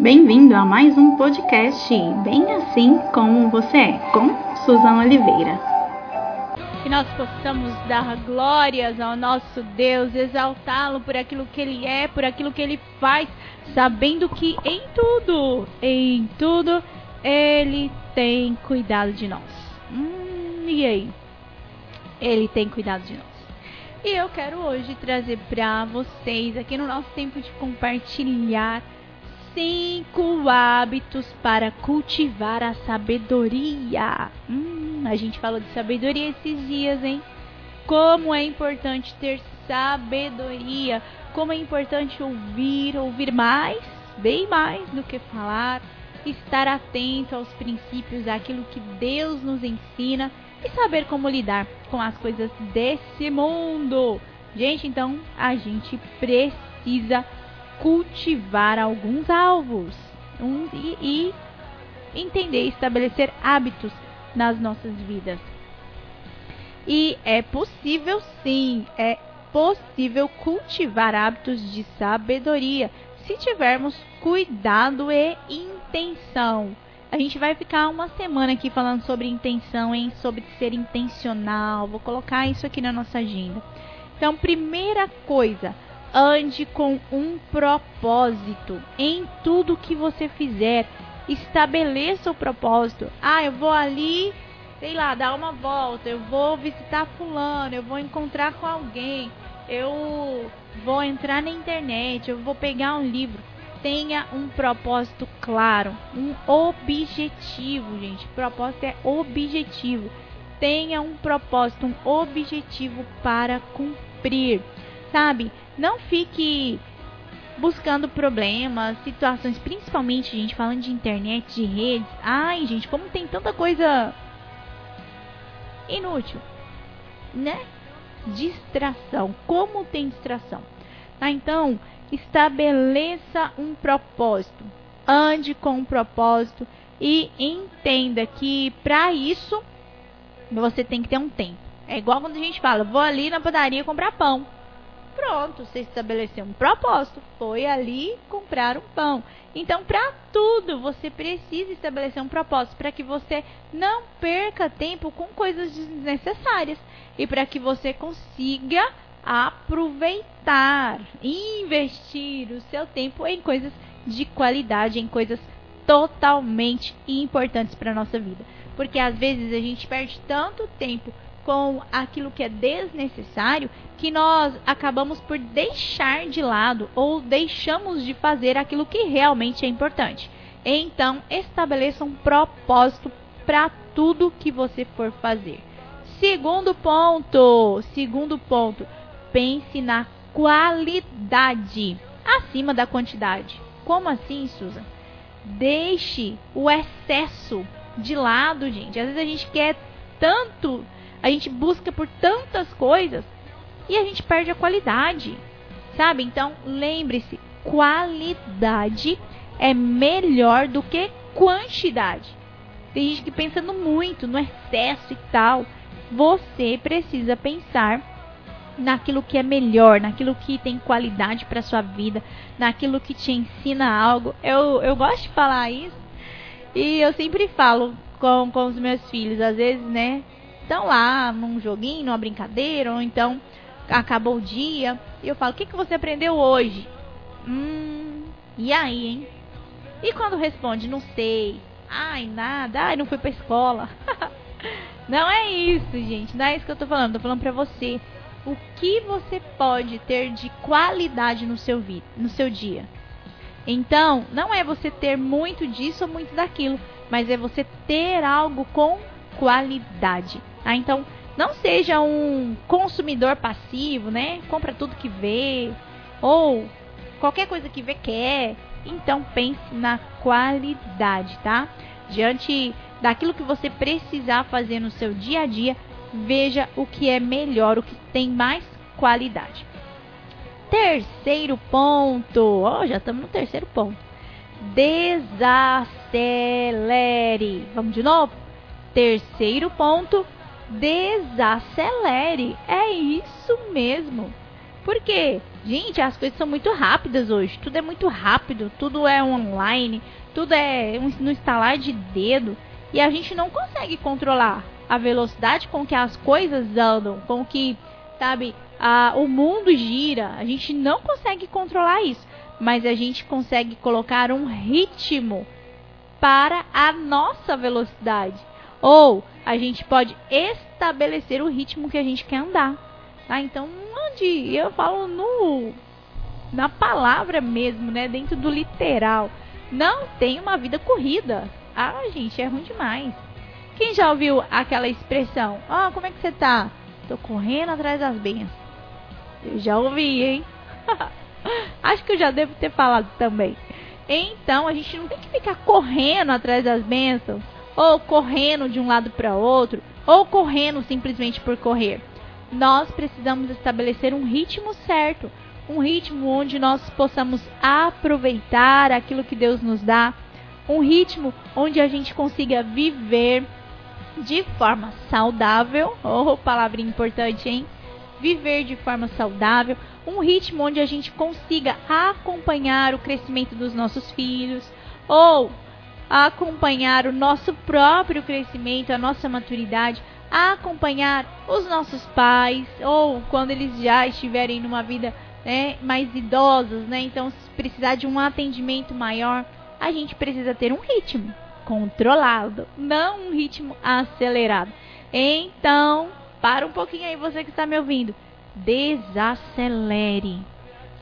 Bem-vindo a mais um podcast Bem Assim Como Você É, com Suzana Oliveira. Que nós possamos dar glórias ao nosso Deus, exaltá-lo por aquilo que ele é, por aquilo que ele faz, sabendo que em tudo, em tudo, ele tem cuidado de nós. Hum, e aí? Ele tem cuidado de nós. E eu quero hoje trazer para vocês, aqui no nosso tempo de compartilhar, cinco hábitos para cultivar a sabedoria. Hum, a gente falou de sabedoria esses dias, hein? Como é importante ter sabedoria, como é importante ouvir, ouvir mais, bem mais do que falar, estar atento aos princípios, àquilo que Deus nos ensina e saber como lidar com as coisas desse mundo. Gente, então a gente precisa cultivar alguns alvos um, e, e entender, estabelecer hábitos nas nossas vidas. E é possível sim, é possível cultivar hábitos de sabedoria se tivermos cuidado e intenção. A gente vai ficar uma semana aqui falando sobre intenção, hein? Sobre ser intencional. Vou colocar isso aqui na nossa agenda. Então, primeira coisa, ande com um propósito em tudo que você fizer. Estabeleça o propósito. Ah, eu vou ali, sei lá, dar uma volta, eu vou visitar fulano, eu vou encontrar com alguém, eu vou entrar na internet, eu vou pegar um livro. Tenha um propósito claro, um objetivo, gente. Propósito é objetivo. Tenha um propósito, um objetivo para cumprir. Sabe? Não fique buscando problemas, situações, principalmente, gente, falando de internet, de redes. Ai, gente, como tem tanta coisa inútil, né? Distração. Como tem distração? Tá? Então, estabeleça um propósito. Ande com um propósito e entenda que para isso você tem que ter um tempo. É igual quando a gente fala, vou ali na padaria comprar pão. Pronto, você estabeleceu um propósito, foi ali comprar um pão. Então, para tudo, você precisa estabelecer um propósito para que você não perca tempo com coisas desnecessárias e para que você consiga aproveitar, investir o seu tempo em coisas de qualidade, em coisas totalmente importantes para nossa vida. Porque às vezes a gente perde tanto tempo com aquilo que é desnecessário que nós acabamos por deixar de lado ou deixamos de fazer aquilo que realmente é importante. Então, estabeleça um propósito para tudo que você for fazer. Segundo ponto, segundo ponto, pense na qualidade acima da quantidade. Como assim, Susan? Deixe o excesso de lado, gente. Às vezes a gente quer tanto, a gente busca por tantas coisas e a gente perde a qualidade. Sabe? Então, lembre-se, qualidade é melhor do que quantidade. Tem gente que pensa no muito, no excesso e tal. Você precisa pensar naquilo que é melhor, naquilo que tem qualidade para sua vida, naquilo que te ensina algo. Eu, eu gosto de falar isso e eu sempre falo com, com os meus filhos, às vezes, né? Estão lá num joguinho, numa brincadeira, ou então acabou o dia e eu falo: O que, que você aprendeu hoje? Hum, e aí, hein? E quando responde: Não sei, ai, nada, ai, não fui pra escola. não é isso, gente, não é isso que eu tô falando, tô falando pra você o que você pode ter de qualidade no seu, vi no seu dia. Então, não é você ter muito disso ou muito daquilo, mas é você ter algo com qualidade. Tá? Então, não seja um consumidor passivo, né? Compra tudo que vê, ou qualquer coisa que vê quer. Então, pense na qualidade, tá? Diante daquilo que você precisar fazer no seu dia a dia, veja o que é melhor, o que tem mais qualidade. Terceiro ponto, oh, já estamos no terceiro ponto. Desacelere. Vamos de novo? Terceiro ponto, desacelere. É isso mesmo. Porque, gente, as coisas são muito rápidas hoje. Tudo é muito rápido, tudo é online, tudo é no instalar de dedo. E a gente não consegue controlar a velocidade com que as coisas andam, com que, sabe, a, o mundo gira. A gente não consegue controlar isso. Mas a gente consegue colocar um ritmo para a nossa velocidade. Ou a gente pode estabelecer o ritmo que a gente quer andar. Tá? Então, onde eu falo no na palavra mesmo, né, dentro do literal, não tem uma vida corrida. Ah, gente, é ruim demais. Quem já ouviu aquela expressão? Ah, oh, como é que você tá? Tô correndo atrás das bênçãos. Eu já ouvi, hein? Acho que eu já devo ter falado também. Então, a gente não tem que ficar correndo atrás das bênçãos, ou correndo de um lado para outro, ou correndo simplesmente por correr nós precisamos estabelecer um ritmo certo, um ritmo onde nós possamos aproveitar aquilo que Deus nos dá, um ritmo onde a gente consiga viver de forma saudável, oh, palavra importante, hein? Viver de forma saudável, um ritmo onde a gente consiga acompanhar o crescimento dos nossos filhos ou acompanhar o nosso próprio crescimento, a nossa maturidade, a acompanhar os nossos pais ou quando eles já estiverem numa vida né, mais idosos, né? Então, se precisar de um atendimento maior, a gente precisa ter um ritmo controlado, não um ritmo acelerado. Então, para um pouquinho aí você que está me ouvindo, desacelere.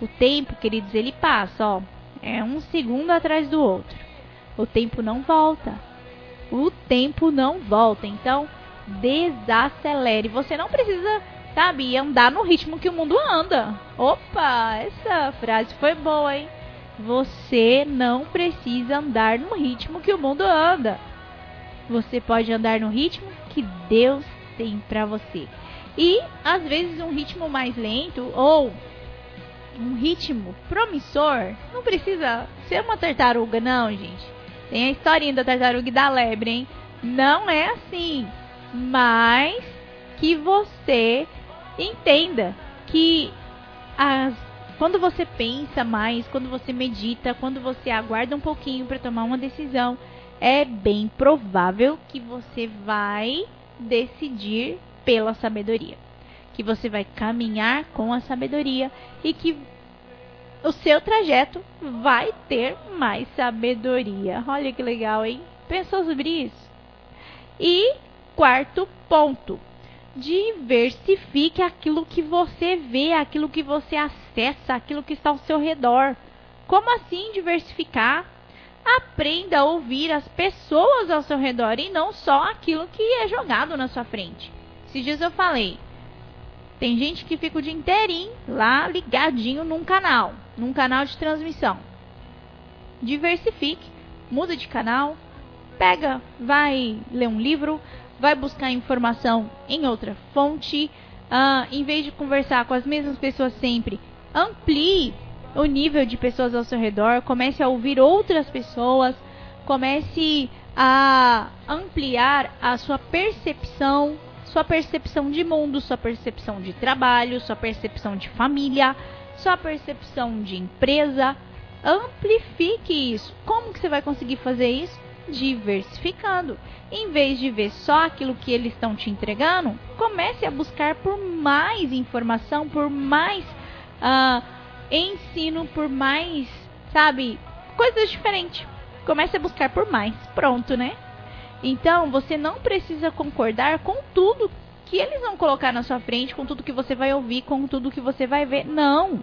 O tempo, queridos, ele passa, ó, é um segundo atrás do outro. O tempo não volta. O tempo não volta. Então, desacelere. Você não precisa, sabe, andar no ritmo que o mundo anda. Opa, essa frase foi boa, hein? Você não precisa andar no ritmo que o mundo anda. Você pode andar no ritmo que Deus tem para você. E às vezes um ritmo mais lento ou um ritmo promissor não precisa ser uma tartaruga, não, gente. Tem a historinha da tartaruga e da lebre, hein? Não é assim mas que você entenda que as, quando você pensa mais, quando você medita, quando você aguarda um pouquinho para tomar uma decisão, é bem provável que você vai decidir pela sabedoria, que você vai caminhar com a sabedoria e que o seu trajeto vai ter mais sabedoria. Olha que legal, hein? Pensou sobre isso? E quarto ponto. Diversifique aquilo que você vê, aquilo que você acessa, aquilo que está ao seu redor. Como assim diversificar? Aprenda a ouvir as pessoas ao seu redor e não só aquilo que é jogado na sua frente. Esses dias eu falei, tem gente que fica o dia inteirinho lá ligadinho num canal, num canal de transmissão. Diversifique, muda de canal, pega, vai ler um livro, vai buscar informação em outra fonte, uh, em vez de conversar com as mesmas pessoas sempre, amplie o nível de pessoas ao seu redor, comece a ouvir outras pessoas, comece a ampliar a sua percepção, sua percepção de mundo, sua percepção de trabalho, sua percepção de família, sua percepção de empresa. Amplifique isso. Como que você vai conseguir fazer isso? diversificando. Em vez de ver só aquilo que eles estão te entregando, comece a buscar por mais informação, por mais uh, ensino, por mais, sabe, coisas diferentes. Comece a buscar por mais. Pronto, né? Então, você não precisa concordar com tudo que eles vão colocar na sua frente, com tudo que você vai ouvir, com tudo que você vai ver. Não.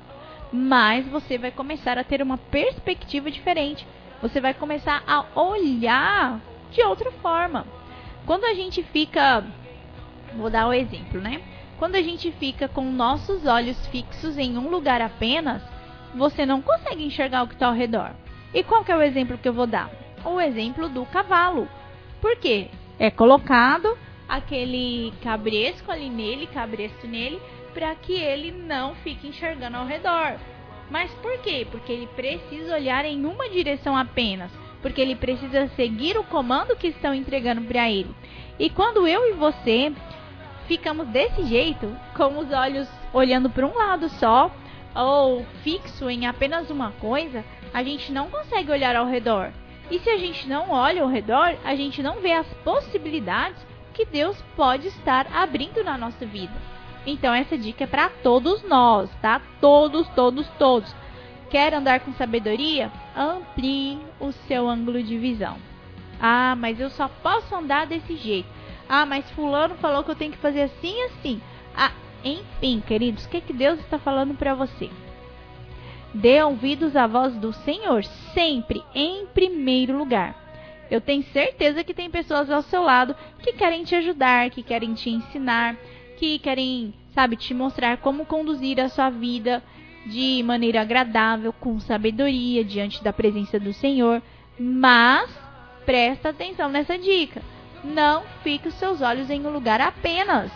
Mas você vai começar a ter uma perspectiva diferente você vai começar a olhar de outra forma. Quando a gente fica, vou dar o um exemplo, né? Quando a gente fica com nossos olhos fixos em um lugar apenas, você não consegue enxergar o que está ao redor. E qual que é o exemplo que eu vou dar? O exemplo do cavalo. Por quê? É colocado aquele cabresco ali nele, cabresto nele, para que ele não fique enxergando ao redor. Mas por quê? Porque ele precisa olhar em uma direção apenas. Porque ele precisa seguir o comando que estão entregando para ele. E quando eu e você ficamos desse jeito, com os olhos olhando para um lado só ou fixo em apenas uma coisa, a gente não consegue olhar ao redor. E se a gente não olha ao redor, a gente não vê as possibilidades que Deus pode estar abrindo na nossa vida. Então essa dica é para todos nós, tá? Todos, todos, todos. Quer andar com sabedoria? Amplie o seu ângulo de visão. Ah, mas eu só posso andar desse jeito. Ah, mas fulano falou que eu tenho que fazer assim assim. Ah, enfim, queridos, o que, que Deus está falando para você? Dê ouvidos à voz do Senhor, sempre em primeiro lugar. Eu tenho certeza que tem pessoas ao seu lado que querem te ajudar, que querem te ensinar, que querem, sabe, te mostrar como conduzir a sua vida de maneira agradável, com sabedoria, diante da presença do Senhor. Mas presta atenção nessa dica. Não fique os seus olhos em um lugar apenas.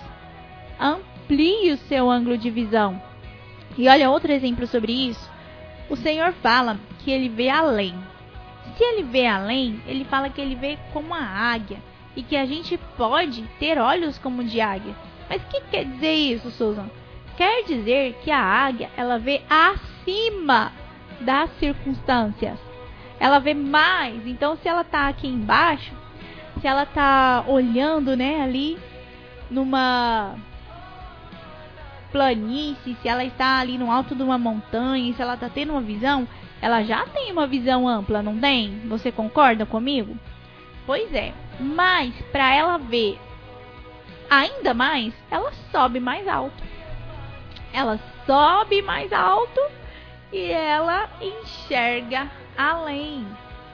Amplie o seu ângulo de visão. E olha outro exemplo sobre isso. O Senhor fala que ele vê além. Se ele vê além, ele fala que ele vê como a águia e que a gente pode ter olhos como de águia. Mas o que quer dizer isso, Susan? Quer dizer que a águia ela vê acima das circunstâncias. Ela vê mais. Então, se ela está aqui embaixo, se ela está olhando, né, ali numa planície, se ela está ali no alto de uma montanha, se ela está tendo uma visão, ela já tem uma visão ampla, não tem? Você concorda comigo? Pois é. Mas para ela ver ainda mais, ela sobe mais alto. Ela sobe mais alto e ela enxerga além.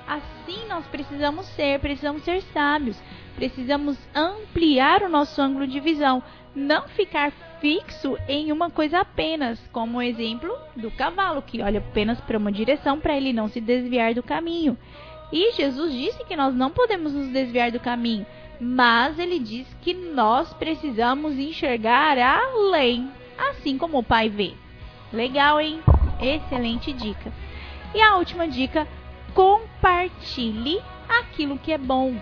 Assim nós precisamos ser, precisamos ser sábios, precisamos ampliar o nosso ângulo de visão, não ficar fixo em uma coisa apenas, como o exemplo do cavalo que olha apenas para uma direção para ele não se desviar do caminho. E Jesus disse que nós não podemos nos desviar do caminho, mas ele diz que nós precisamos enxergar além, assim como o Pai vê. Legal, hein? Excelente dica. E a última dica: compartilhe aquilo que é bom.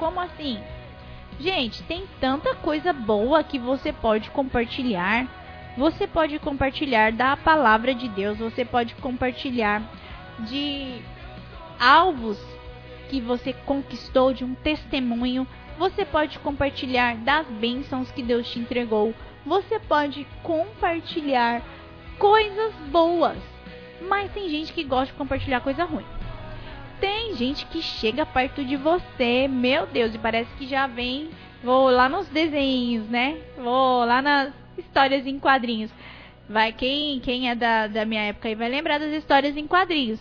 Como assim? Gente, tem tanta coisa boa que você pode compartilhar. Você pode compartilhar da palavra de Deus, você pode compartilhar de alvos que você conquistou, de um testemunho. Você pode compartilhar das bênçãos que Deus te entregou. Você pode compartilhar coisas boas. Mas tem gente que gosta de compartilhar coisa ruim. Tem gente que chega perto de você, meu Deus, e parece que já vem. Vou lá nos desenhos, né? Vou lá nas histórias em quadrinhos. Vai, quem, quem é da, da minha época aí vai lembrar das histórias em quadrinhos.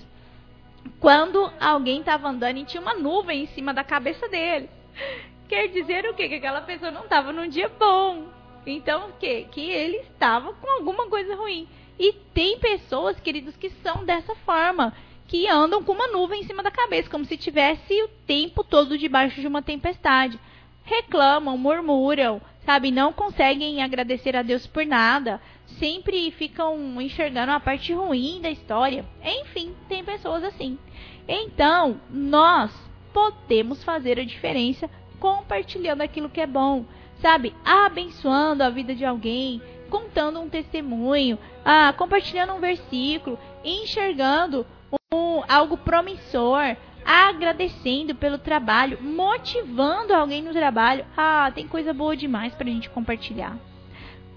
Quando alguém estava andando e tinha uma nuvem em cima da cabeça dele. Quer dizer o quê? Que aquela pessoa não estava num dia bom. Então, o quê? Que ele estava com alguma coisa ruim. E tem pessoas, queridos, que são dessa forma que andam com uma nuvem em cima da cabeça, como se tivesse o tempo todo debaixo de uma tempestade. Reclamam, murmuram, sabe? Não conseguem agradecer a Deus por nada. Sempre ficam enxergando a parte ruim da história. Enfim, tem pessoas assim. Então, nós podemos fazer a diferença compartilhando aquilo que é bom, sabe? Abençoando a vida de alguém, contando um testemunho, ah, compartilhando um versículo, enxergando um, algo promissor, agradecendo pelo trabalho, motivando alguém no trabalho. Ah, tem coisa boa demais para a gente compartilhar.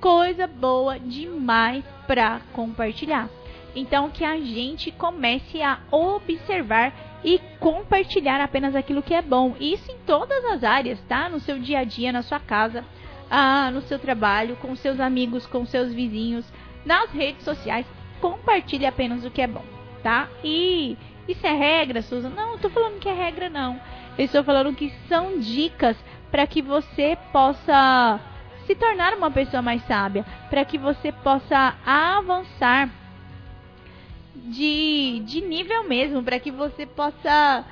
Coisa boa demais para compartilhar. Então que a gente comece a observar e compartilhar apenas aquilo que é bom. Isso em todas as áreas, tá? No seu dia a dia, na sua casa, ah, no seu trabalho, com seus amigos, com seus vizinhos, nas redes sociais. Compartilhe apenas o que é bom tá? E isso é regra, Susan? Não, eu tô falando que é regra não. Eu estou falando que são dicas para que você possa se tornar uma pessoa mais sábia, para que você possa avançar de, de nível mesmo, para que você possa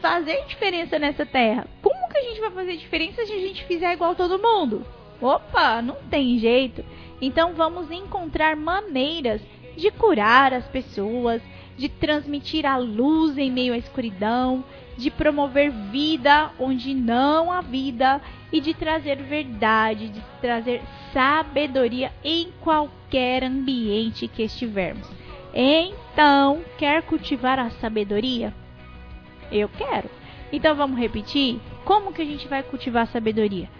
fazer diferença nessa terra. Como que a gente vai fazer diferença se a gente fizer igual todo mundo? Opa, não tem jeito. Então vamos encontrar maneiras de curar as pessoas, de transmitir a luz em meio à escuridão, de promover vida onde não há vida e de trazer verdade, de trazer sabedoria em qualquer ambiente que estivermos. Então, quer cultivar a sabedoria? Eu quero. Então vamos repetir? Como que a gente vai cultivar a sabedoria?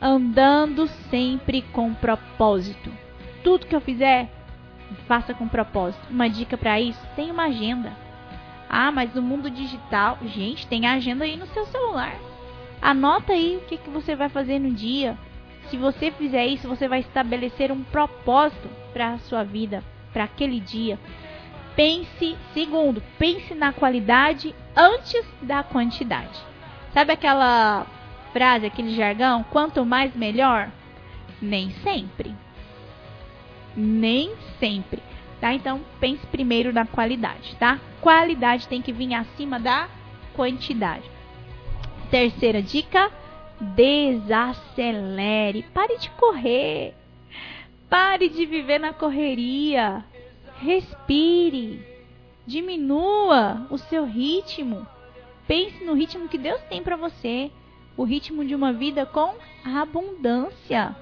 Andando sempre com propósito. Tudo que eu fizer, faça com propósito. Uma dica para isso: tem uma agenda. Ah, mas no mundo digital, gente, tem agenda aí no seu celular. Anota aí o que, que você vai fazer no dia. Se você fizer isso, você vai estabelecer um propósito para a sua vida, para aquele dia. Pense, segundo, pense na qualidade antes da quantidade. Sabe aquela frase, aquele jargão? Quanto mais melhor? Nem sempre. Nem sempre. Tá? Então pense primeiro na qualidade, tá? Qualidade tem que vir acima da quantidade. Terceira dica: desacelere. Pare de correr. Pare de viver na correria. Respire. Diminua o seu ritmo. Pense no ritmo que Deus tem para você. O ritmo de uma vida com abundância.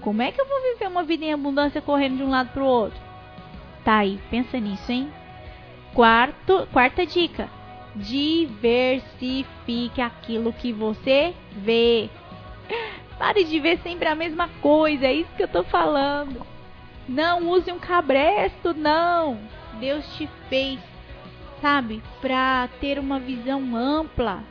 Como é que eu vou viver uma vida em abundância correndo de um lado para o outro? Tá aí, pensa nisso, hein? Quarto, quarta dica: diversifique aquilo que você vê. Pare de ver sempre a mesma coisa, é isso que eu tô falando. Não use um cabresto, não. Deus te fez, sabe, para ter uma visão ampla.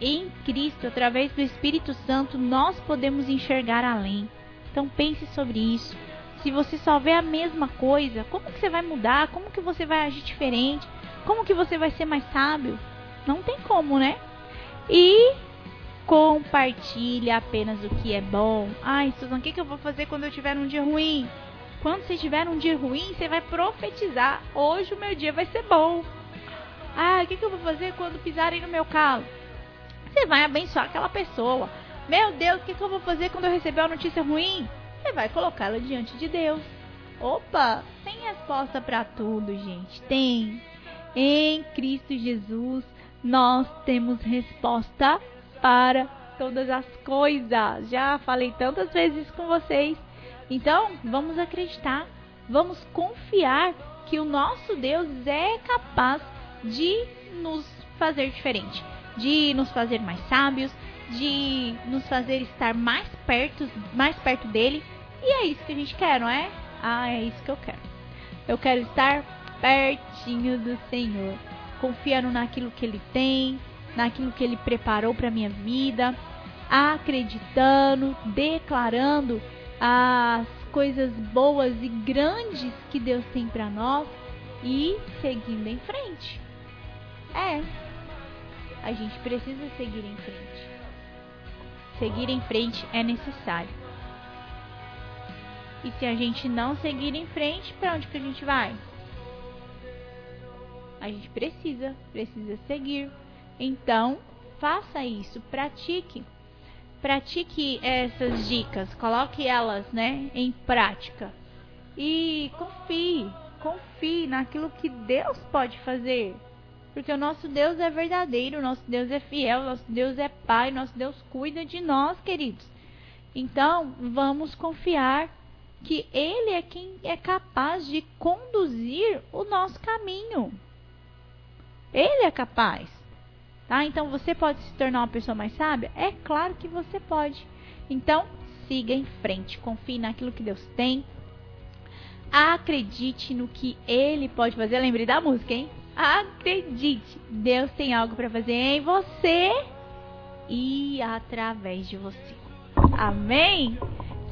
Em Cristo, através do Espírito Santo, nós podemos enxergar além. Então pense sobre isso. Se você só vê a mesma coisa, como que você vai mudar? Como que você vai agir diferente? Como que você vai ser mais sábio? Não tem como, né? E compartilhe apenas o que é bom. Ai, Susan, o que, que eu vou fazer quando eu tiver um dia ruim? Quando você tiver um dia ruim, você vai profetizar. Hoje o meu dia vai ser bom. Ah, o que, que eu vou fazer quando pisarem no meu calo? Você vai abençoar aquela pessoa. Meu Deus, o que, que eu vou fazer quando eu receber uma notícia ruim? Você vai colocá-la diante de Deus. Opa, tem resposta para tudo, gente. Tem. Em Cristo Jesus, nós temos resposta para todas as coisas. Já falei tantas vezes com vocês. Então, vamos acreditar, vamos confiar que o nosso Deus é capaz de nos fazer diferente, de nos fazer mais sábios, de nos fazer estar mais perto, mais perto dele. E é isso que a gente quer, não é? Ah, é isso que eu quero. Eu quero estar pertinho do Senhor, confiando naquilo que ele tem, naquilo que ele preparou para minha vida, acreditando, declarando as coisas boas e grandes que Deus tem para nós e seguindo em frente. É, a gente precisa seguir em frente. Seguir em frente é necessário. E se a gente não seguir em frente, para onde que a gente vai? A gente precisa, precisa seguir. Então, faça isso, pratique. Pratique essas dicas, coloque elas, né, em prática. E confie, confie naquilo que Deus pode fazer. Porque o nosso Deus é verdadeiro, o nosso Deus é fiel, o nosso Deus é Pai, o nosso Deus cuida de nós, queridos. Então, vamos confiar que Ele é quem é capaz de conduzir o nosso caminho. Ele é capaz. Tá? Então, você pode se tornar uma pessoa mais sábia? É claro que você pode. Então, siga em frente, confie naquilo que Deus tem. Acredite no que Ele pode fazer. Lembre da música, hein? Acredite, Deus tem algo para fazer em você e através de você. Amém?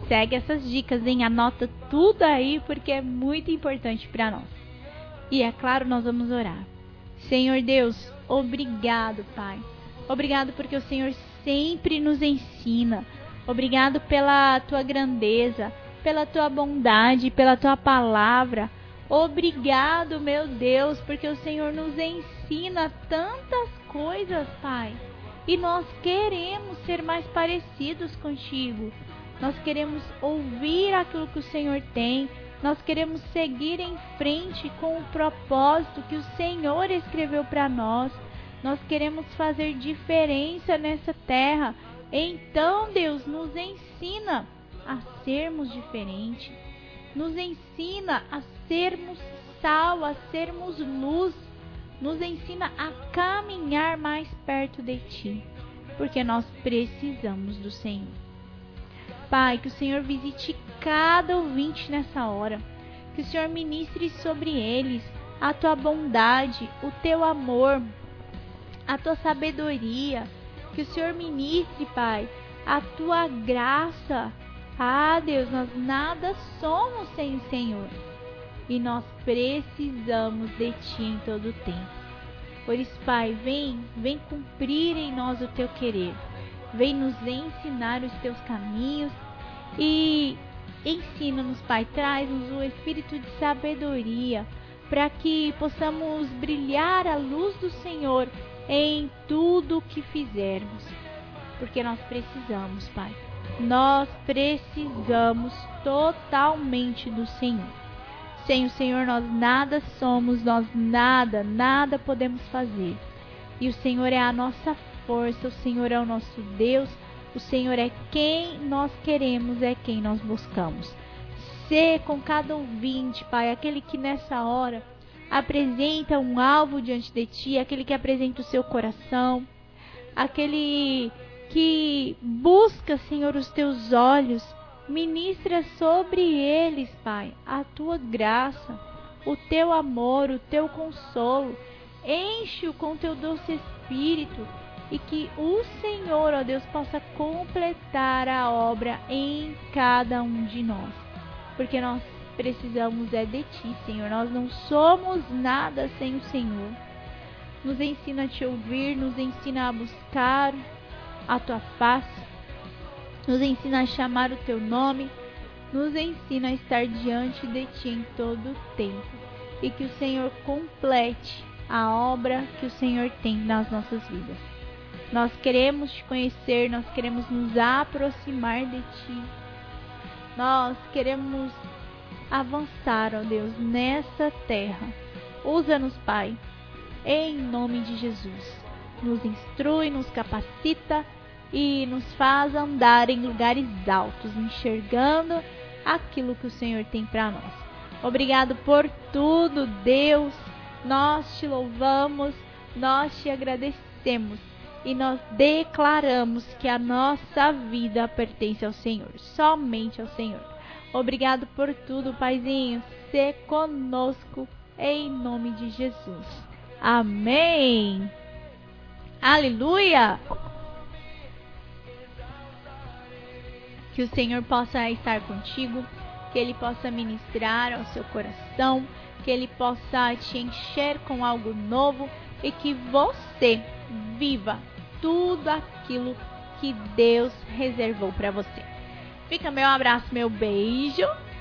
Segue essas dicas, hein? Anota tudo aí porque é muito importante para nós. E é claro, nós vamos orar. Senhor Deus, obrigado, Pai. Obrigado porque o Senhor sempre nos ensina. Obrigado pela tua grandeza, pela tua bondade, pela tua palavra. Obrigado, meu Deus, porque o Senhor nos ensina tantas coisas, Pai. E nós queremos ser mais parecidos contigo. Nós queremos ouvir aquilo que o Senhor tem, Nós queremos seguir em frente com o propósito que o Senhor escreveu para nós. Nós queremos fazer diferença nessa terra. Então, Deus nos ensina a sermos diferentes. Nos ensina a sermos sal, a sermos luz. Nos ensina a caminhar mais perto de Ti, porque nós precisamos do Senhor. Pai, que o Senhor visite cada ouvinte nessa hora. Que o Senhor ministre sobre eles a tua bondade, o teu amor, a tua sabedoria. Que o Senhor ministre, Pai, a tua graça. Ah, Deus, nós nada somos sem o Senhor. E nós precisamos de Ti em todo o tempo. Por isso, Pai, vem, vem cumprir em nós o teu querer. Vem nos ensinar os teus caminhos e ensina-nos, Pai, traz-nos o espírito de sabedoria para que possamos brilhar a luz do Senhor em tudo o que fizermos. Porque nós precisamos, Pai. Nós precisamos totalmente do Senhor. Sem o Senhor nós nada somos, nós nada, nada podemos fazer. E o Senhor é a nossa força, o Senhor é o nosso Deus, o Senhor é quem nós queremos, é quem nós buscamos. Ser com cada ouvinte, Pai, aquele que nessa hora apresenta um alvo diante de Ti, aquele que apresenta o seu coração, aquele que busca, Senhor, os Teus olhos, ministra sobre eles, Pai, a Tua graça, o Teu amor, o Teu consolo. Enche-o com Teu doce Espírito e que o Senhor, ó Deus, possa completar a obra em cada um de nós. Porque nós precisamos é de Ti, Senhor. Nós não somos nada sem o Senhor. Nos ensina a Te ouvir, nos ensina a buscar a Tua face, nos ensina a chamar o Teu nome, nos ensina a estar diante de Ti em todo o tempo. E que o Senhor complete a obra que o Senhor tem nas nossas vidas. Nós queremos te conhecer, nós queremos nos aproximar de ti. Nós queremos avançar, ó Deus, nessa terra. Usa-nos, Pai, em nome de Jesus. Nos instrui, nos capacita e nos faz andar em lugares altos, enxergando aquilo que o Senhor tem para nós. Obrigado por tudo, Deus. Nós te louvamos, nós te agradecemos e nós declaramos que a nossa vida pertence ao Senhor, somente ao Senhor. Obrigado por tudo, Paizinho. Se conosco em nome de Jesus. Amém. Aleluia. Que o Senhor possa estar contigo, que Ele possa ministrar ao seu coração, que Ele possa te encher com algo novo e que você viva tudo aquilo que Deus reservou para você. Fica meu abraço, meu beijo